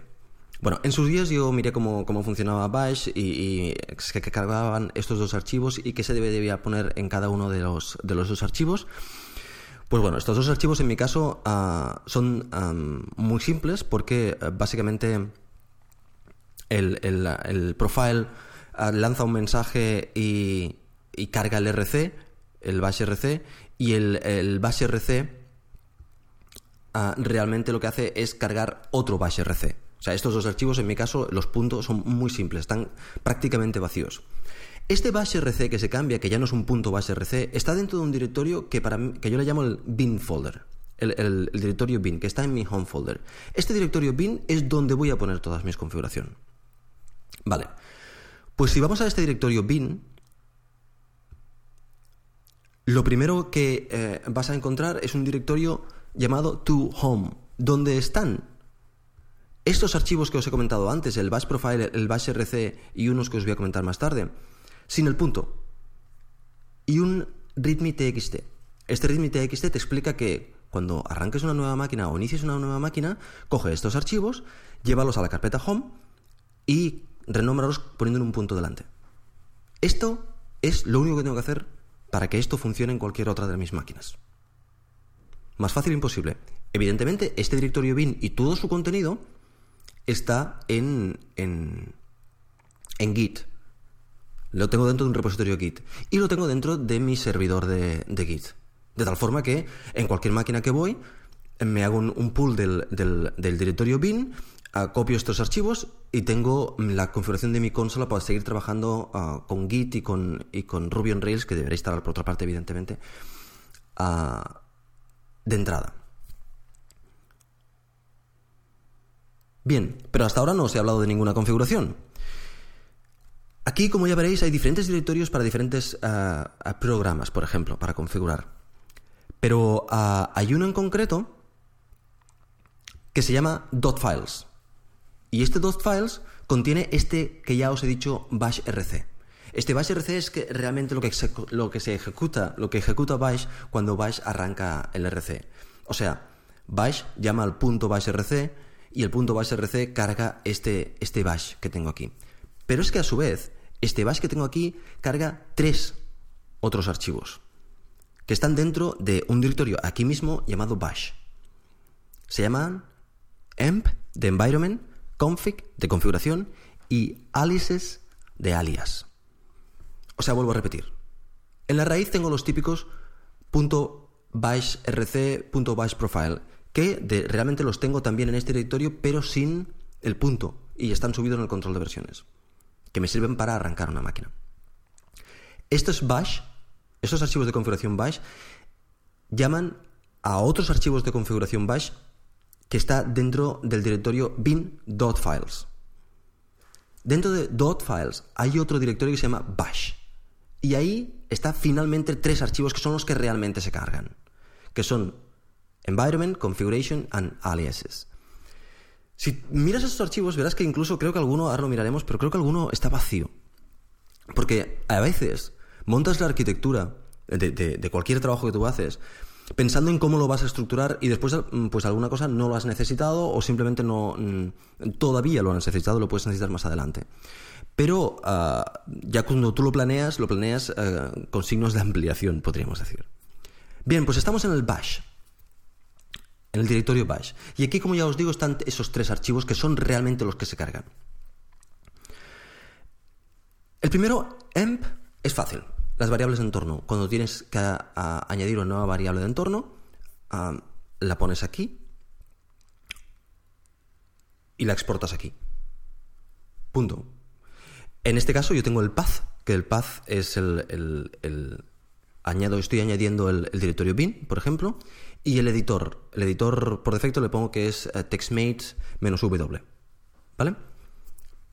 Bueno, en sus días yo miré cómo, funcionaba Bash y, que, cargaban estos dos archivos y qué se debía poner en cada uno de los, de los dos archivos. Pues bueno, estos dos archivos en mi caso ah, son muy simples porque eh, básicamente el, profile ah, lanza un mensaje y, carga el RC, el bash RC, y el, el bash RC ah, realmente lo que hace es cargar otro bash RC. O sea, estos dos archivos en mi caso, los puntos son muy simples, están prácticamente vacíos. Este bash rc que se cambia, que ya no es un punto bash rc, está dentro de un directorio que, para que yo le llamo el bin folder. El, directorio bin, que está en mi home folder. Este directorio bin es donde voy a poner todas mis configuraciones. Vale. Pues si vamos a este directorio bin, lo primero que eh, vas a encontrar es un directorio llamado to home, donde están estos archivos que os he comentado antes, el bash profile, el bash rc y unos que os voy a comentar más tarde sin el punto. Y un readme.txt. Este readme.txt te explica que cuando arranques una nueva máquina o inicies una nueva máquina, coge estos archivos, llévalos a la carpeta home y renómbralos poniéndole un punto delante. Esto es lo único que tengo que hacer para que esto funcione en cualquier otra de mis máquinas. Más fácil imposible. Evidentemente, este directorio bin y todo su contenido está en, en, en Git. Lo tengo dentro de un repositorio Git. Y lo tengo dentro de mi servidor de, Git. De tal forma que en cualquier máquina que voy, me hago un, pull del, directorio bin, ah, copio estos archivos y tengo la configuración de mi consola para seguir trabajando ah, con Git y con, y con Ruby on Rails, que debería instalar por otra parte, evidentemente, ah, de entrada. Bien, pero hasta ahora no os he hablado de ninguna configuración. Aquí, como ya veréis, hay diferentes directorios para diferentes ah, ah, programas, por ejemplo, para configurar. Pero ah, hay uno en concreto que se llama .files. Y este .files contiene este que ya os he dicho bash rc. Este bash rc es que realmente lo que, lo que se ejecuta, lo que ejecuta bash cuando bash arranca el rc. O sea, bash llama al punto bash rc y el punto bash rc carga este, este bash que tengo aquí. Pero es que a su vez, este bash que tengo aquí carga tres otros archivos que están dentro de un directorio aquí mismo llamado bash. Se llaman emp de environment, config de configuración y aliases de alias. O sea, vuelvo a repetir. En la raíz tengo los típicos .bash rc, que realmente los tengo también en este directorio, pero sin el punto, y están subidos en el control de versiones que me sirven para arrancar una máquina. Estos bash, estos archivos de configuración bash, llaman a otros archivos de configuración bash que está dentro del directorio bin.files. Dentro de .files hay otro directorio que se llama bash. Y ahí está finalmente tres archivos que son los que realmente se cargan, que son environment, configuration and aliases. Si miras esos archivos, verás que incluso creo que alguno, ahora lo miraremos, pero creo que alguno está vacío. Porque a veces montas la arquitectura de, cualquier trabajo que tú haces pensando en cómo lo vas a estructurar y después mm, pues alguna cosa no lo has necesitado o simplemente no mm, todavía lo has necesitado lo puedes necesitar más adelante. Pero ah, ya cuando tú lo planeas lo planeas ah, con signos de ampliación podríamos decir. Bien pues estamos en el bash en el directorio bash. Y aquí, como ya os digo, están esos tres archivos que son realmente los que se cargan. El primero, emp, es fácil. Las variables de entorno. Cuando tienes que añadir una nueva variable de entorno, la pones aquí y la exportas aquí. Punto. En este caso yo tengo el path, que el path es el, añado, estoy añadiendo el, directorio bin, por ejemplo, y el editor. El editor por defecto le pongo que es eh, textmate-w. ¿Vale?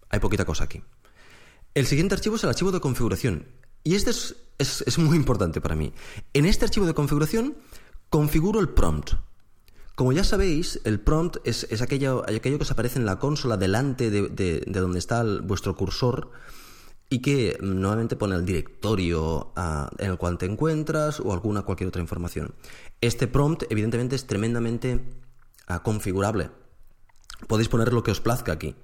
Hay poquita cosa aquí. El siguiente archivo es el archivo de configuración. Y este es, muy importante para mí. En este archivo de configuración configuro el prompt. Como ya sabéis, el prompt es, aquello, aquello, que os aparece en la consola delante de, donde está vuestro cursor y que nuevamente pone el directorio ah, en el cual te encuentras o alguna cualquier otra información. Este prompt evidentemente es tremendamente ah, configurable. Podéis poner lo que os plazca aquí.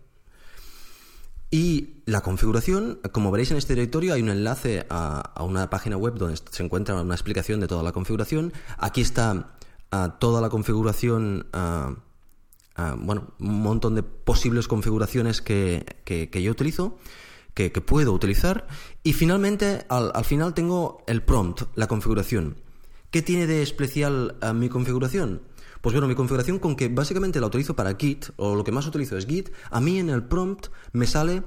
Y la configuración, como veréis en este directorio, hay un enlace a, una página web donde se encuentra una explicación de toda la configuración. Aquí está ah, toda la configuración, bueno, un montón de posibles configuraciones que yo utilizo que, puedo utilizar. Y finalmente, al, final tengo el prompt, la configuración. ¿Qué tiene de especial eh, mi configuración? Pues bueno, mi configuración con que básicamente la utilizo para Git, o lo que más utilizo es Git, a mí en el prompt me sale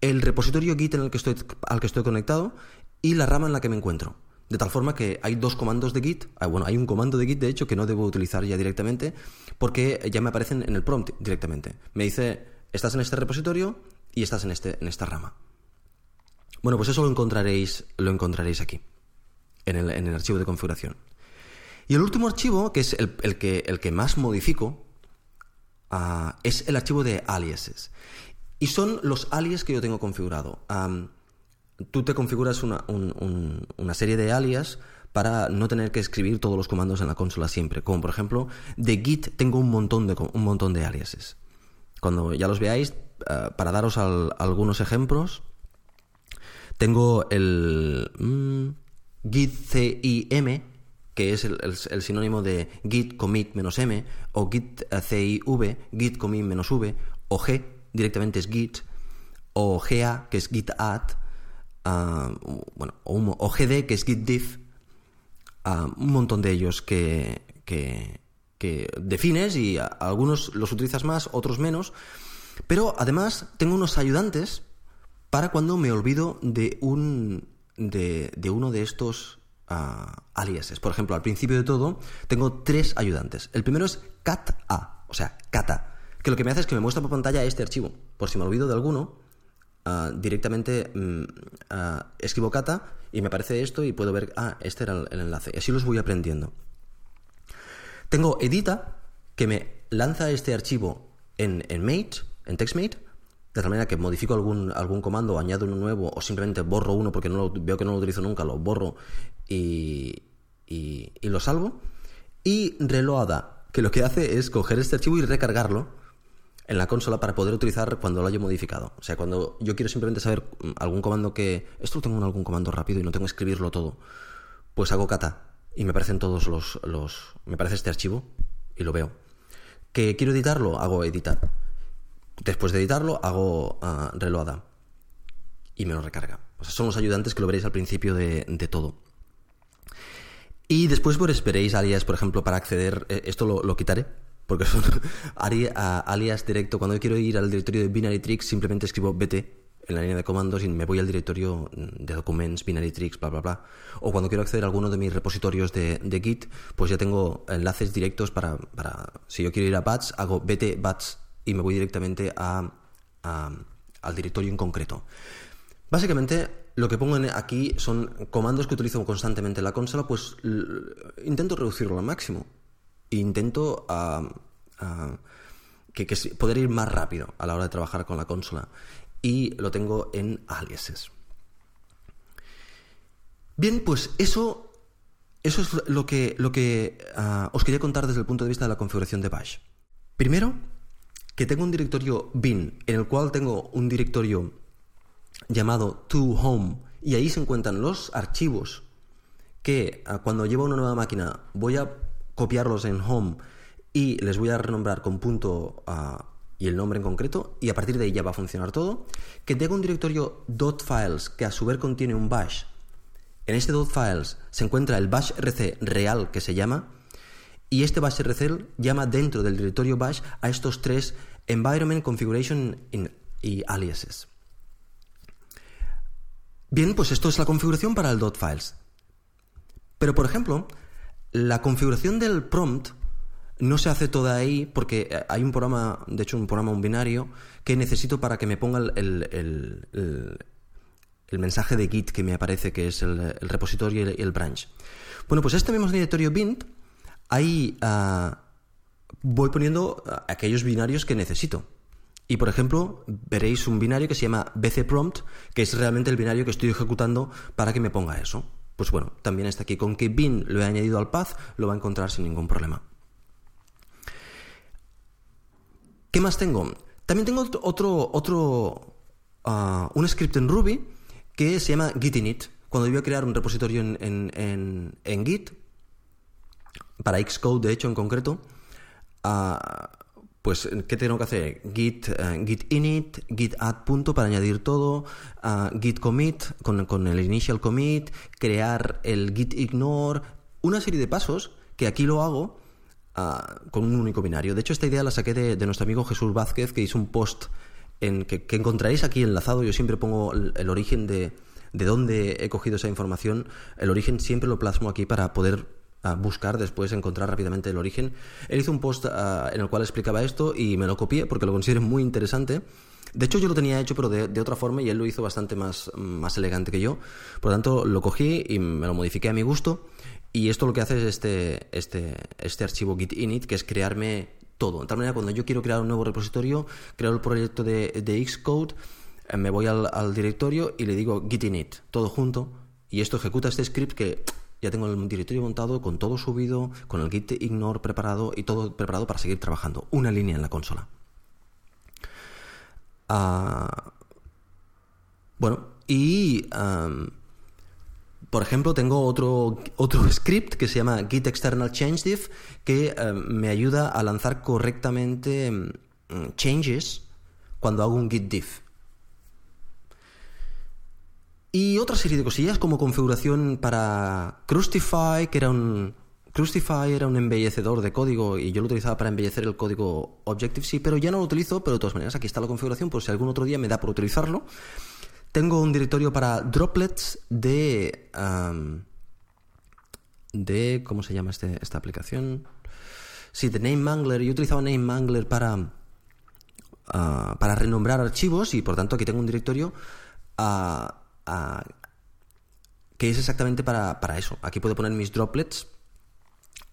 el repositorio Git en el que estoy, al que estoy conectado y la rama en la que me encuentro. De tal forma que hay dos comandos de Git, ah, bueno, hay un comando de Git de hecho que no debo utilizar ya directamente porque ya me aparecen en el prompt directamente. Me dice, estás en este repositorio, y estás en, este, en esta rama. Bueno, pues eso lo encontraréis, lo encontraréis aquí, en el, archivo de configuración. Y el último archivo, que es el, que, el que más modifico, ah, es el archivo de aliases. Y son los alias que yo tengo configurado. tú te configuras una, una, serie de alias para no tener que escribir todos los comandos en la consola siempre. Como por ejemplo, de Git tengo un montón de, un montón de aliases. Cuando ya los veáis, eh, para daros algunos ejemplos, tengo el mm, git CIM, que es el, sinónimo de git commit menos m, o git civ, git commit menos v, o g, directamente es git, o ga, que es git add, ah, bueno, o, gd, que es git diff, ah, un montón de ellos que, que, defines y algunos los utilizas más, otros menos, pero además tengo unos ayudantes para cuando me olvido de un de, de uno de estos aliases. Por ejemplo, al principio de todo, tengo tres ayudantes. El primero es cat-a, o sea, cata, que lo que me hace es que me muestra por pantalla este archivo. Por si me olvido de alguno, ah, directamente mm, ah, escribo cata y me aparece esto y puedo ver, ah, este era el, enlace. Y así los voy aprendiendo. Tengo edita, que me lanza este archivo en, en Mate, en TextMate, de tal manera que modifico algún, algún comando, añado uno nuevo o simplemente borro uno porque no veo que no lo utilizo nunca, lo borro y, y, lo salvo. Y reloada, que lo que hace es coger este archivo y recargarlo en la consola para poder utilizar cuando lo haya modificado. O sea, cuando yo quiero simplemente saber mm, algún comando que... Esto lo tengo en algún comando rápido y no tengo que escribirlo todo. Pues hago kata y me aparecen todos los... los me aparece este archivo y lo veo. ¿Que quiero editarlo? Hago editar Después de editarlo, hago uh, reloada y me lo recarga. O sea, son los ayudantes que lo veréis al principio de, todo. Y después pues, esperéis alias, por ejemplo, para acceder. Eh, esto lo, quitaré, porque [laughs] son alias directo. Cuando yo quiero ir al directorio de Binary Tricks, simplemente escribo BT en la línea de comandos y me voy al directorio de documents, binary tricks, bla, bla, bla. O cuando quiero acceder a alguno de mis repositorios de, Git, pues ya tengo enlaces directos para, para, si yo quiero ir a bats, hago bt bats y me voy directamente a, al directorio en concreto. Básicamente, lo que pongo aquí son comandos que utilizo constantemente en la consola, pues intento reducirlo al máximo. Intento que, poder ir más rápido a la hora de trabajar con la consola. Y lo tengo en aliases. Bien, pues eso, eso es lo que, lo que ah, os quería contar desde el punto de vista de la configuración de Bash. Primero, que tengo un directorio bin en el cual tengo un directorio llamado to home y ahí se encuentran los archivos que ah, cuando llevo una nueva máquina voy a copiarlos en home y les voy a renombrar con punto ah, y el nombre en concreto y a partir de ahí ya va a funcionar todo. Que tengo un directorio .files que a su vez contiene un bash. En este .files se encuentra el bash rc real que se llama y este bash RCL llama dentro del directorio bash a estos tres environment configuration y aliases. Bien, pues esto es la configuración para el .files. Pero por ejemplo, la configuración del prompt no se hace toda ahí porque eh, hay un programa, de hecho un programa, un binario, que necesito para que me ponga el, mensaje de Git que me aparece, que es el, repositorio y el, branch. Bueno, pues este mismo directorio bint ahí ah, voy poniendo aquellos binarios que necesito. Y por ejemplo, veréis un binario que se llama bcprompt, que es realmente el binario que estoy ejecutando para que me ponga eso. Pues bueno, también está aquí. Con que bin lo he añadido al path, lo va a encontrar sin ningún problema. ¿Qué más tengo? También tengo otro, otro, ah, un script en Ruby que se llama gitinit. Cuando yo voy a crear un repositorio en Git, para Xcode, de hecho, en concreto, ah, pues, ¿qué tengo que hacer? Git, uh, git init, git add punto para añadir todo, uh, git commit con, el initial commit, crear el git ignore, una serie de pasos que aquí lo hago con un único binario. De hecho, esta idea la saqué de, nuestro amigo Jesús Vázquez, que hizo un post en que, encontraréis aquí enlazado. Yo siempre pongo el, origen de, de dónde he cogido esa información. El origen siempre lo plasmo aquí para poder a buscar después, encontrar rápidamente el origen. Él hizo un post ah, en el cual explicaba esto y me lo copié porque lo considero muy interesante. De hecho, yo lo tenía hecho, pero de, otra forma, y él lo hizo bastante más, más elegante que yo. Por lo tanto, lo cogí y me lo modifiqué a mi gusto. Y esto lo que hace es este, este, este archivo git init, que es crearme todo. De tal manera, cuando yo quiero crear un nuevo repositorio, creo el proyecto de, de Xcode, eh, me voy al, al directorio y le digo git init, todo junto. Y esto ejecuta este script que Ya tengo el directorio montado con todo subido, con el git ignore preparado y todo preparado para seguir trabajando. Una línea en la consola. Ah, bueno, y por ejemplo, tengo otro, otro [laughs] script que se llama git external change diff que me ayuda a lanzar correctamente mm, changes cuando hago un git diff. Y otra serie de cosillas como configuración para Crustify, que era un... Crustify era un embellecedor de código y yo lo utilizaba para embellecer el código Objective-C, pero ya no lo utilizo, pero de todas maneras aquí está la configuración por si algún otro día me da por utilizarlo. Tengo un directorio para droplets de... de... ¿Cómo se llama este, esta aplicación? Sí, de Name Mangler. Yo utilizaba Name Mangler para... Ah, para renombrar archivos y por tanto aquí tengo un directorio uh, que es exactamente para, eso. Aquí puedo poner mis droplets,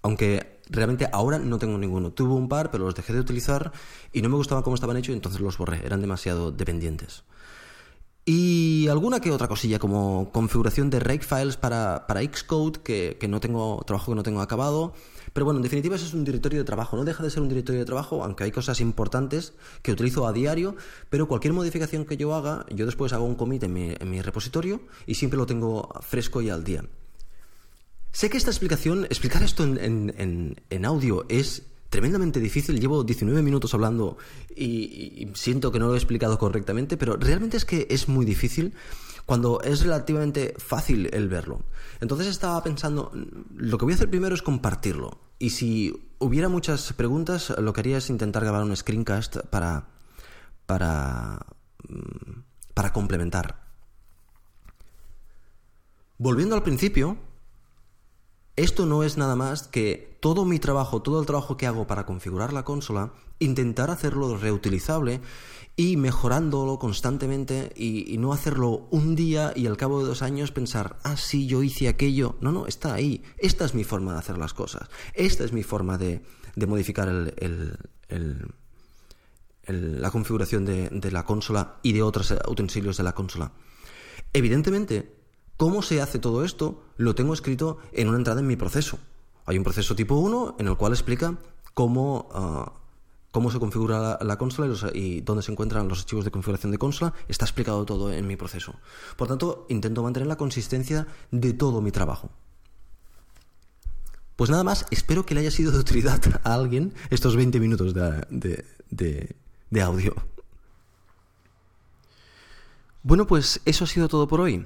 aunque realmente ahora no tengo ninguno. Tuve un par, pero los dejé de utilizar y no me gustaban cómo estaban hechos y entonces los borré. Eran demasiado dependientes. Y alguna que otra cosilla como configuración de rake files para, para Xcode, que, que, no tengo, trabajo que no tengo acabado. Pero bueno, en definitiva eso es un directorio de trabajo. No deja de ser un directorio de trabajo, aunque hay cosas importantes que utilizo a diario, pero cualquier modificación que yo haga, yo después hago un commit en mi, en mi repositorio y siempre lo tengo fresco y al día. Sé que esta explicación, explicar esto en, en, en audio es tremendamente difícil. Llevo 19 minutos hablando y, siento que no lo he explicado correctamente, pero realmente es que es muy difícil cuando es relativamente fácil el verlo. Entonces estaba pensando, lo que voy a hacer primero es compartirlo. Y si hubiera muchas preguntas, lo que haría es intentar grabar un screencast para, para, mm, para complementar. Volviendo al principio, esto no es nada más que todo mi trabajo, todo el trabajo que hago para configurar la consola, intentar hacerlo reutilizable y mejorándolo constantemente y, no hacerlo un día y al cabo de dos años pensar, ah, sí, yo hice aquello. No, no, está ahí. Esta es mi forma de hacer las cosas. Esta es mi forma de, modificar la configuración de, de la consola y de otros utensilios de la consola. Evidentemente, ¿Cómo se hace todo esto? Lo tengo escrito en una entrada en mi proceso. Hay un proceso tipo 1 en el cual explica cómo, ah, cómo se configura la, consola y, dónde se encuentran los archivos de configuración de consola. Está explicado todo en mi proceso. Por tanto, intento mantener la consistencia de todo mi trabajo. Pues nada más, espero que le haya sido de utilidad a alguien estos 20 minutos de audio. Bueno, pues eso ha sido todo por hoy.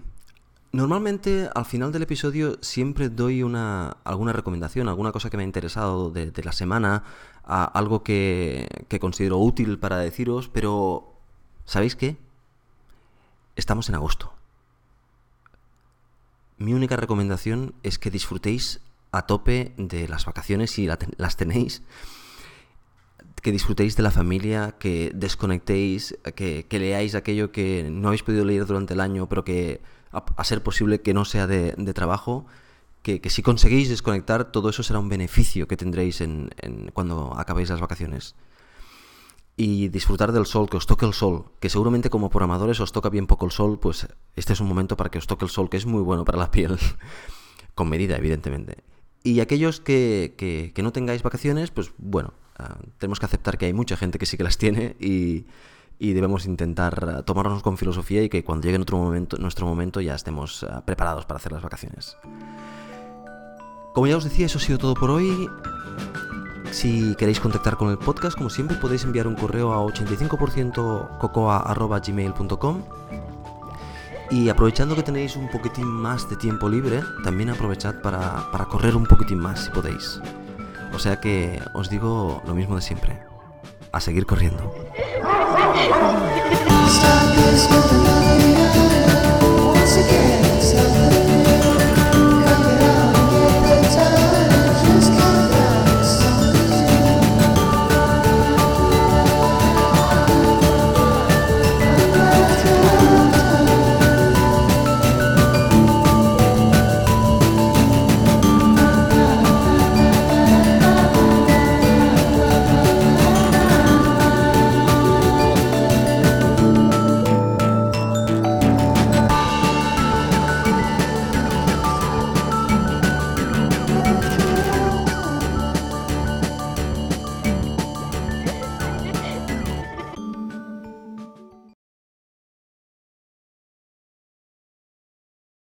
Normalmente al final del episodio siempre doy una, alguna recomendación, alguna cosa que me ha interesado de, la semana, algo que, que, considero útil para deciros, pero ¿sabéis qué? Estamos en agosto. Mi única recomendación es que disfrutéis a tope de las vacaciones si las tenéis, que disfrutéis de la familia, que desconectéis, que, que leáis aquello que no habéis podido leer durante el año, pero que a, ser posible que no sea de, trabajo, que, si conseguís desconectar, todo eso será un beneficio que tendréis en, cuando acabéis las vacaciones. Y disfrutar del sol, que os toque el sol, que seguramente como programadores os toca bien poco el sol, pues este es un momento para que os toque el sol, que es muy bueno para la piel, [laughs] con medida, evidentemente. Y aquellos que, que, no tengáis vacaciones, pues bueno, ah, tenemos que aceptar que hay mucha gente que sí que las tiene y, y debemos intentar eh, tomarnos con filosofía y que cuando llegue nuestro momento, nuestro momento ya estemos eh, preparados para hacer las vacaciones. Como ya os decía, eso ha sido todo por hoy. Si queréis contactar con el podcast, como siempre, podéis enviar un correo a 85%cocoa.gmail.com y aprovechando que tenéis un poquitín más de tiempo libre, también aprovechad para, para correr un poquitín más si podéis. O sea que os digo lo mismo de siempre. A seguir corriendo.